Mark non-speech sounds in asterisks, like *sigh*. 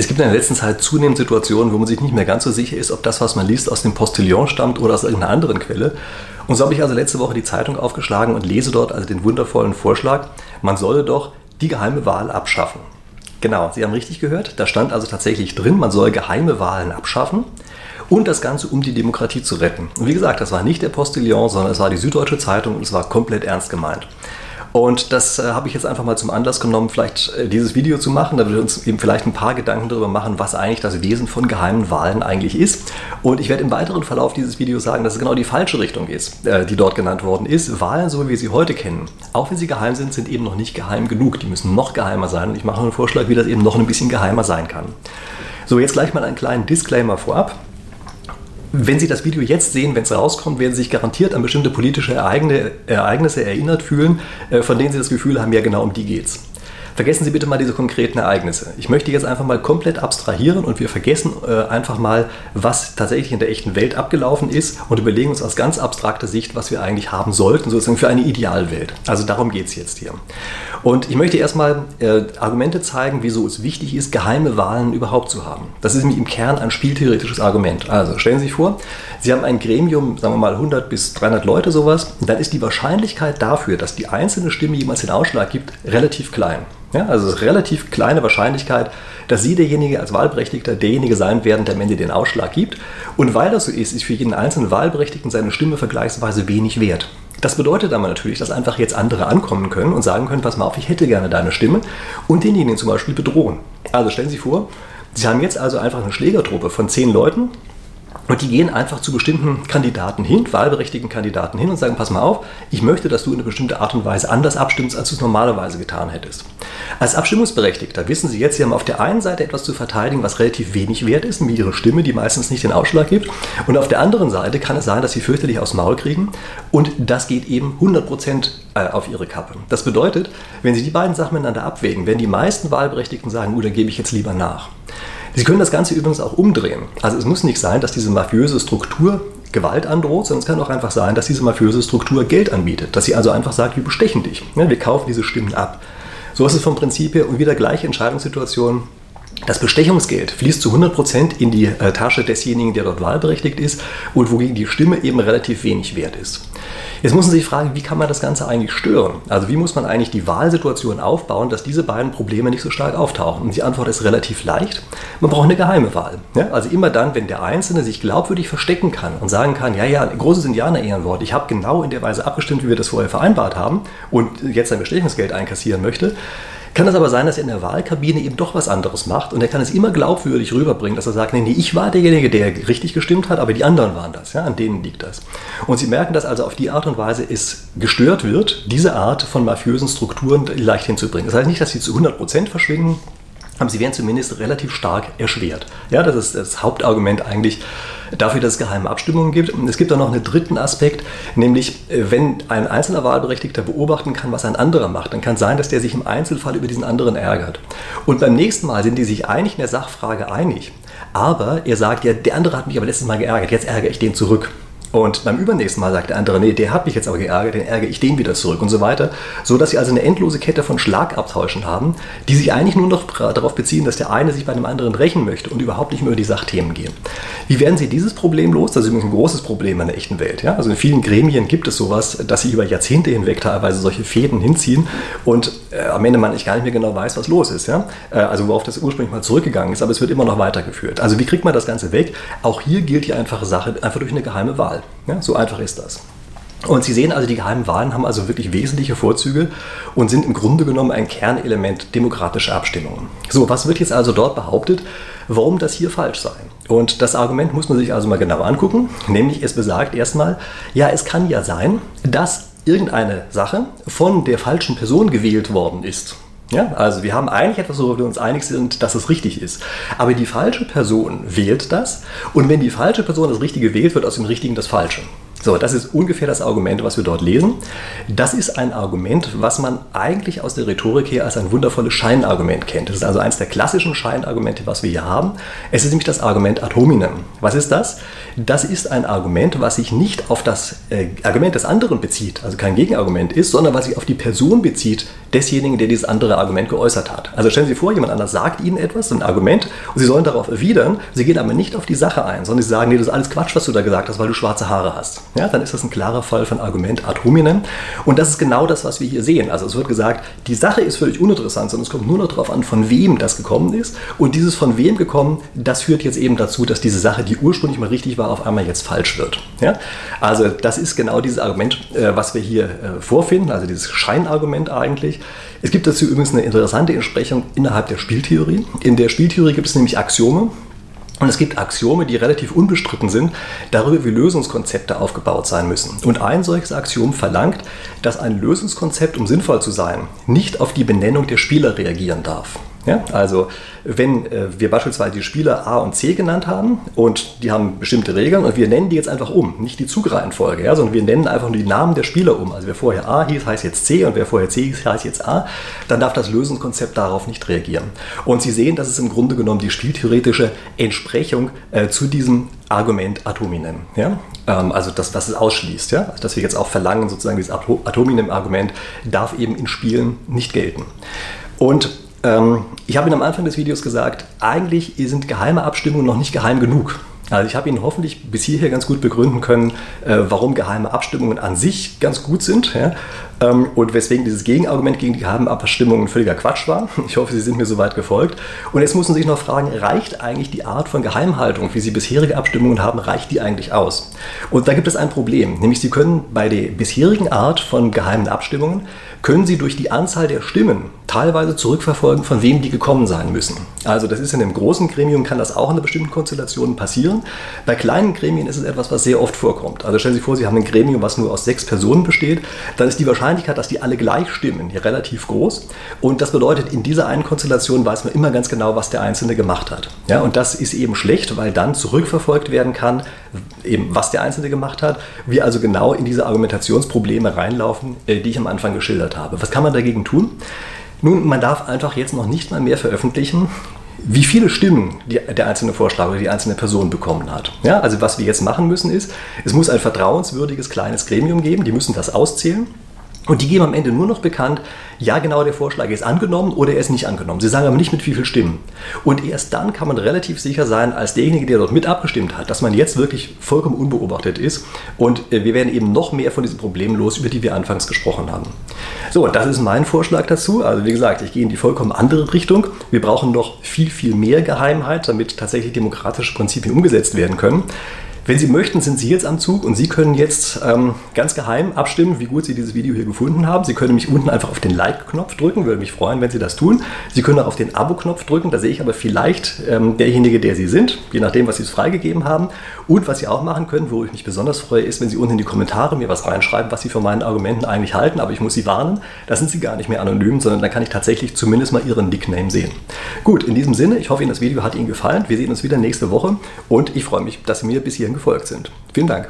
Es gibt in der letzten Zeit zunehmend Situationen, wo man sich nicht mehr ganz so sicher ist, ob das, was man liest, aus dem Postillon stammt oder aus irgendeiner anderen Quelle. Und so habe ich also letzte Woche die Zeitung aufgeschlagen und lese dort also den wundervollen Vorschlag, man solle doch die geheime Wahl abschaffen. Genau, Sie haben richtig gehört. Da stand also tatsächlich drin, man soll geheime Wahlen abschaffen und das Ganze, um die Demokratie zu retten. Und wie gesagt, das war nicht der Postillon, sondern es war die Süddeutsche Zeitung und es war komplett ernst gemeint. Und das äh, habe ich jetzt einfach mal zum Anlass genommen, vielleicht äh, dieses Video zu machen, damit wir uns eben vielleicht ein paar Gedanken darüber machen, was eigentlich das Wesen von geheimen Wahlen eigentlich ist. Und ich werde im weiteren Verlauf dieses Videos sagen, dass es genau die falsche Richtung ist, äh, die dort genannt worden ist. Wahlen, so wie wir sie heute kennen, auch wenn sie geheim sind, sind eben noch nicht geheim genug. Die müssen noch geheimer sein. Und ich mache einen Vorschlag, wie das eben noch ein bisschen geheimer sein kann. So, jetzt gleich mal einen kleinen Disclaimer vorab wenn Sie das Video jetzt sehen, wenn es rauskommt, werden Sie sich garantiert an bestimmte politische Ereignisse erinnert fühlen, äh, von denen Sie das Gefühl haben, ja genau um die geht's. Vergessen Sie bitte mal diese konkreten Ereignisse. Ich möchte jetzt einfach mal komplett abstrahieren und wir vergessen äh, einfach mal, was tatsächlich in der echten Welt abgelaufen ist und überlegen uns aus ganz abstrakter Sicht, was wir eigentlich haben sollten, sozusagen für eine Idealwelt. Also darum geht es jetzt hier. Und ich möchte erstmal äh, Argumente zeigen, wieso es wichtig ist, geheime Wahlen überhaupt zu haben. Das ist nämlich im Kern ein spieltheoretisches Argument. Also stellen Sie sich vor, Sie haben ein Gremium, sagen wir mal 100 bis 300 Leute sowas, dann ist die Wahrscheinlichkeit dafür, dass die einzelne Stimme jemals den Ausschlag gibt, relativ klein. Ja, also es ist relativ kleine Wahrscheinlichkeit, dass Sie derjenige als Wahlberechtigter derjenige sein werden, der am Ende den Ausschlag gibt. Und weil das so ist, ist für jeden einzelnen Wahlberechtigten seine Stimme vergleichsweise wenig wert. Das bedeutet aber natürlich, dass einfach jetzt andere ankommen können und sagen können, pass mal auf, ich hätte gerne deine Stimme und denjenigen zum Beispiel bedrohen. Also stellen Sie sich vor, Sie haben jetzt also einfach eine Schlägertruppe von zehn Leuten, und die gehen einfach zu bestimmten Kandidaten hin, wahlberechtigten Kandidaten hin und sagen, pass mal auf, ich möchte, dass du in eine bestimmte Art und Weise anders abstimmst, als du es normalerweise getan hättest. Als Abstimmungsberechtigter wissen Sie jetzt, Sie haben auf der einen Seite etwas zu verteidigen, was relativ wenig wert ist, wie Ihre Stimme, die meistens nicht den Ausschlag gibt. Und auf der anderen Seite kann es sein, dass Sie fürchterlich aufs Maul kriegen und das geht eben 100% äh, auf Ihre Kappe. Das bedeutet, wenn Sie die beiden Sachen miteinander abwägen, werden die meisten Wahlberechtigten sagen, gut, dann gebe ich jetzt lieber nach. Sie können das Ganze übrigens auch umdrehen. Also es muss nicht sein, dass diese mafiöse Struktur Gewalt androht, sondern es kann auch einfach sein, dass diese mafiöse Struktur Geld anbietet. Dass sie also einfach sagt, wir bestechen dich. wir kaufen diese Stimmen ab. So ist es vom Prinzip her und wieder gleiche Entscheidungssituation das Bestechungsgeld fließt zu 100% in die äh, Tasche desjenigen, der dort wahlberechtigt ist und wogegen die Stimme eben relativ wenig wert ist. Jetzt muss man sich fragen, wie kann man das Ganze eigentlich stören? Also wie muss man eigentlich die Wahlsituation aufbauen, dass diese beiden Probleme nicht so stark auftauchen? Und die Antwort ist relativ leicht. Man braucht eine geheime Wahl. Ja? Also immer dann, wenn der Einzelne sich glaubwürdig verstecken kann und sagen kann, ja, ja, großes Indianer-Ehrenwort, ich habe genau in der Weise abgestimmt, wie wir das vorher vereinbart haben und jetzt sein Bestechungsgeld einkassieren möchte, kann es aber sein, dass er in der Wahlkabine eben doch was anderes macht und er kann es immer glaubwürdig rüberbringen, dass er sagt, nee, nee, ich war derjenige, der richtig gestimmt hat, aber die anderen waren das, ja, an denen liegt das. Und Sie merken, dass also auf die Art und Weise es gestört wird, diese Art von mafiösen Strukturen leicht hinzubringen. Das heißt nicht, dass sie zu 100% verschwinden, aber sie werden zumindest relativ stark erschwert. Ja, das ist das Hauptargument eigentlich dafür, dass es geheime Abstimmungen gibt. Es gibt auch noch einen dritten Aspekt, nämlich wenn ein einzelner Wahlberechtigter beobachten kann, was ein anderer macht, dann kann sein, dass der sich im Einzelfall über diesen anderen ärgert. Und beim nächsten Mal sind die sich eigentlich in der Sachfrage einig, aber er sagt, ja, der andere hat mich aber letztes Mal geärgert, jetzt ärgere ich den zurück. Und beim übernächsten Mal sagt der andere, nee, der hat mich jetzt aber geärgert, den ärgere ich den wieder zurück und so weiter. So dass sie also eine endlose Kette von Schlagabtauschen haben, die sich eigentlich nur noch darauf beziehen, dass der eine sich bei dem anderen rächen möchte und überhaupt nicht mehr über die Sachthemen gehen. Wie werden sie dieses Problem los? Das ist übrigens ein großes Problem in der echten Welt. Ja? Also in vielen Gremien gibt es sowas, dass sie über Jahrzehnte hinweg teilweise solche Fäden hinziehen und äh, am Ende man nicht gar nicht mehr genau weiß, was los ist. Ja? Äh, also worauf das ursprünglich mal zurückgegangen ist, aber es wird immer noch weitergeführt. Also wie kriegt man das Ganze weg? Auch hier gilt die einfache Sache, einfach durch eine geheime Wahl. Ja, so einfach ist das. Und Sie sehen also, die geheimen Wahlen haben also wirklich wesentliche Vorzüge und sind im Grunde genommen ein Kernelement demokratischer Abstimmungen. So, was wird jetzt also dort behauptet, warum das hier falsch sei? Und das Argument muss man sich also mal genau angucken, nämlich es besagt erstmal, ja, es kann ja sein, dass irgendeine Sache von der falschen Person gewählt worden ist. Ja, also wir haben eigentlich etwas, worüber wir uns einig sind, dass es richtig ist. Aber die falsche Person wählt das und wenn die falsche Person das Richtige wählt, wird aus dem Richtigen das Falsche. So, das ist ungefähr das Argument, was wir dort lesen. Das ist ein Argument, was man eigentlich aus der Rhetorik her als ein wundervolles Scheinargument kennt. Das ist also eines der klassischen Scheinargumente, was wir hier haben. Es ist nämlich das Argument ad hominem. Was ist das? Das ist ein Argument, was sich nicht auf das äh, Argument des anderen bezieht, also kein Gegenargument ist, sondern was sich auf die Person bezieht desjenigen, der dieses andere Argument geäußert hat. Also stellen Sie vor, jemand anders sagt Ihnen etwas, ein Argument, und Sie sollen darauf erwidern. Sie gehen aber nicht auf die Sache ein, sondern Sie sagen, nee, das ist alles Quatsch, was du da gesagt hast, weil du schwarze Haare hast. Ja, dann ist das ein klarer Fall von Argument ad hominem. Und das ist genau das, was wir hier sehen. Also es wird gesagt, die Sache ist völlig uninteressant, sondern es kommt nur noch darauf an, von wem das gekommen ist. Und dieses von wem gekommen, das führt jetzt eben dazu, dass diese Sache, die ursprünglich mal richtig war, auf einmal jetzt falsch wird. Ja? Also das ist genau dieses Argument, äh, was wir hier äh, vorfinden, also dieses Scheinargument eigentlich. Es gibt dazu übrigens eine interessante Entsprechung innerhalb der Spieltheorie. In der Spieltheorie gibt es nämlich Axiome, und es gibt Axiome, die relativ unbestritten sind, darüber, wie Lösungskonzepte aufgebaut sein müssen. Und ein solches Axiom verlangt, dass ein Lösungskonzept, um sinnvoll zu sein, nicht auf die Benennung der Spieler reagieren darf. Ja, also wenn äh, wir beispielsweise die Spieler A und C genannt haben und die haben bestimmte Regeln und wir nennen die jetzt einfach um, nicht die Zugreihenfolge, ja, sondern wir nennen einfach nur die Namen der Spieler um. Also wer vorher A hieß, heißt jetzt C und wer vorher C hieß, heißt jetzt A, dann darf das Lösungskonzept darauf nicht reagieren. Und Sie sehen, das ist im Grunde genommen die spieltheoretische Entsprechung äh, zu diesem Argument Atominem. Ja? Ähm, also dass das es ausschließt, ja? Dass wir jetzt auch verlangen, sozusagen dieses Atominem-Argument darf eben in Spielen nicht gelten. Und ähm, ich habe Ihnen am Anfang des Videos gesagt, eigentlich sind geheime Abstimmungen noch nicht geheim genug. Also ich habe Ihnen hoffentlich bis hierher ganz gut begründen können, äh, warum geheime Abstimmungen an sich ganz gut sind ja, ähm, und weswegen dieses Gegenargument gegen die geheimen Abstimmungen völliger Quatsch war. *laughs* Ich hoffe, Sie sind mir soweit gefolgt. Und jetzt müssen Sie sich noch fragen, reicht eigentlich die Art von Geheimhaltung, wie Sie bisherige Abstimmungen haben, reicht die eigentlich aus? Und da gibt es ein Problem, nämlich Sie können bei der bisherigen Art von geheimen Abstimmungen können Sie durch die Anzahl der Stimmen teilweise zurückverfolgen, von wem die gekommen sein müssen. Also das ist in einem großen Gremium, kann das auch in einer bestimmten Konstellation passieren. Bei kleinen Gremien ist es etwas, was sehr oft vorkommt. Also stellen Sie sich vor, Sie haben ein Gremium, was nur aus sechs Personen besteht, dann ist die Wahrscheinlichkeit, dass die alle gleich stimmen, hier relativ groß. Und das bedeutet, in dieser einen Konstellation weiß man immer ganz genau, was der Einzelne gemacht hat. Ja, und das ist eben schlecht, weil dann zurückverfolgt werden kann, eben was der Einzelne gemacht hat. Wir also genau in diese Argumentationsprobleme reinlaufen, äh, die ich am Anfang geschildert habe. Was kann man dagegen tun? Nun, man darf einfach jetzt noch nicht mal mehr veröffentlichen, wie viele Stimmen die, der einzelne Vorschlag oder die einzelne Person bekommen hat. Ja, also was wir jetzt machen müssen ist, es muss ein vertrauenswürdiges kleines Gremium geben, die müssen das auszählen. Und die geben am Ende nur noch bekannt, ja genau, der Vorschlag ist angenommen oder er ist nicht angenommen. Sie sagen aber nicht mit wie vielen Stimmen. Und erst dann kann man relativ sicher sein, als derjenige, der dort mit abgestimmt hat, dass man jetzt wirklich vollkommen unbeobachtet ist. Und äh, wir werden eben noch mehr von diesen Problemen los, über die wir anfangs gesprochen haben. So, das ist mein Vorschlag dazu. Also wie gesagt, ich gehe in die vollkommen andere Richtung. Wir brauchen noch viel, viel mehr Geheimheit, damit tatsächlich demokratische Prinzipien umgesetzt werden können. Wenn Sie möchten, sind Sie jetzt am Zug und Sie können jetzt ähm, ganz geheim abstimmen, wie gut Sie dieses Video hier gefunden haben. Sie können mich unten einfach auf den Like-Knopf drücken, würde mich freuen, wenn Sie das tun. Sie können auch auf den Abo-Knopf drücken, da sehe ich aber vielleicht ähm, derjenige, der Sie sind, je nachdem, was Sie es freigegeben haben. Und was Sie auch machen können, wo ich mich besonders freue, ist, wenn Sie unten in die Kommentare mir was reinschreiben, was Sie von meinen Argumenten eigentlich halten. Aber ich muss Sie warnen, da sind Sie gar nicht mehr anonym, sondern da kann ich tatsächlich zumindest mal Ihren Nickname sehen. Gut, in diesem Sinne, ich hoffe, Ihnen das Video hat Ihnen gefallen. Wir sehen uns wieder nächste Woche und ich freue mich, dass Sie mir bis hierhin gefolgt sind. Vielen Dank.